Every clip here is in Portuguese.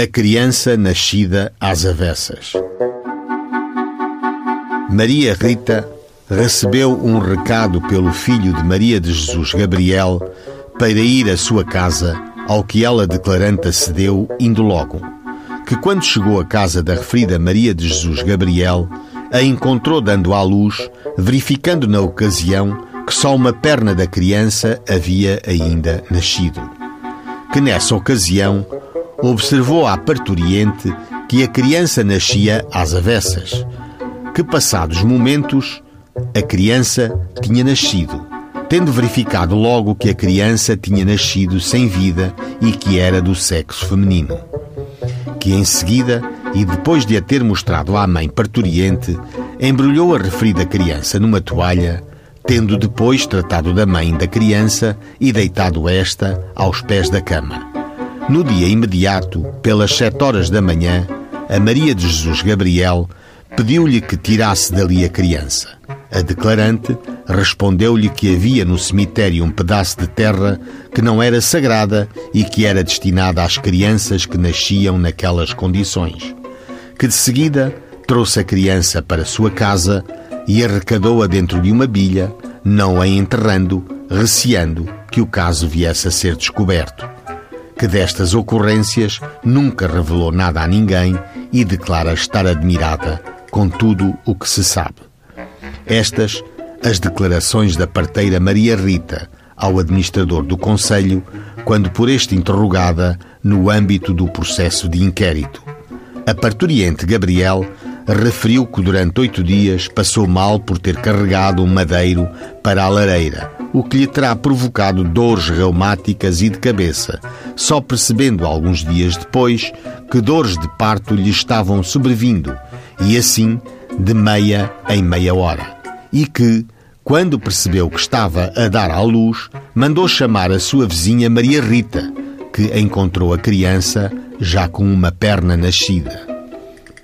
A criança nascida às avessas. Maria Rita recebeu um recado pelo filho de Maria de Jesus Gabriel para ir à sua casa, ao que ela declarante acedeu, indo logo. Que quando chegou à casa da referida Maria de Jesus Gabriel, a encontrou dando à luz, verificando na ocasião que só uma perna da criança havia ainda nascido. Que nessa ocasião observou à parturiente que a criança nascia às avessas, que passados momentos a criança tinha nascido, tendo verificado logo que a criança tinha nascido sem vida e que era do sexo feminino. Que em seguida, e depois de a ter mostrado à mãe parturiente, embrulhou a referida criança numa toalha, tendo depois tratado da mãe da criança e deitado esta aos pés da cama. No dia imediato, pelas sete horas da manhã, a Maria de Jesus Gabriel pediu-lhe que tirasse dali a criança. A declarante respondeu-lhe que havia no cemitério um pedaço de terra que não era sagrada e que era destinada às crianças que nasciam naquelas condições. Que de seguida trouxe a criança para sua casa e arrecadou-a dentro de uma bilha, não a enterrando, receando que o caso viesse a ser descoberto. Que destas ocorrências nunca revelou nada a ninguém e declara estar admirada com tudo o que se sabe. Estas, as declarações da parteira Maria Rita ao administrador do Conselho, quando por este interrogada no âmbito do processo de inquérito. A parturiente Gabriel referiu que durante oito dias passou mal por ter carregado um madeiro para a lareira, o que lhe terá provocado dores reumáticas e de cabeça, só percebendo alguns dias depois que dores de parto lhe estavam sobrevindo, e assim de meia em meia hora e que, quando percebeu que estava a dar à luz, mandou chamar a sua vizinha Maria Rita, que encontrou a criança já com uma perna nascida.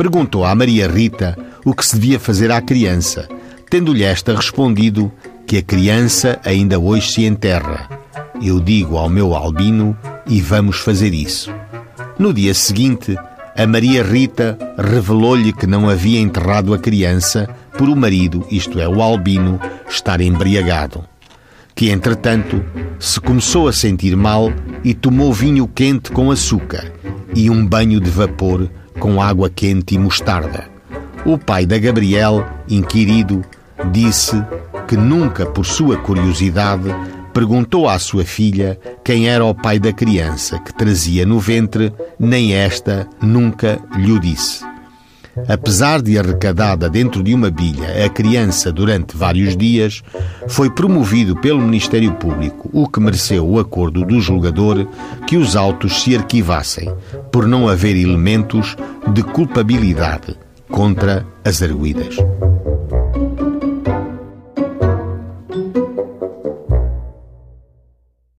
Perguntou à Maria Rita o que se devia fazer à criança, tendo-lhe esta respondido que a criança ainda hoje se enterra. Eu digo ao meu albino e vamos fazer isso. No dia seguinte, a Maria Rita revelou-lhe que não havia enterrado a criança por o marido, isto é, o albino, estar embriagado. Que, entretanto, se começou a sentir mal e tomou vinho quente com açúcar e um banho de vapor com água quente e mostarda. O pai da Gabriel, inquirido, disse que nunca, por sua curiosidade, perguntou à sua filha quem era o pai da criança que trazia no ventre, nem esta nunca lhe disse. Apesar de arrecadada dentro de uma bilha a criança durante vários dias, foi promovido pelo Ministério Público, o que mereceu o acordo do julgador que os autos se arquivassem, por não haver elementos de culpabilidade contra as arguídas.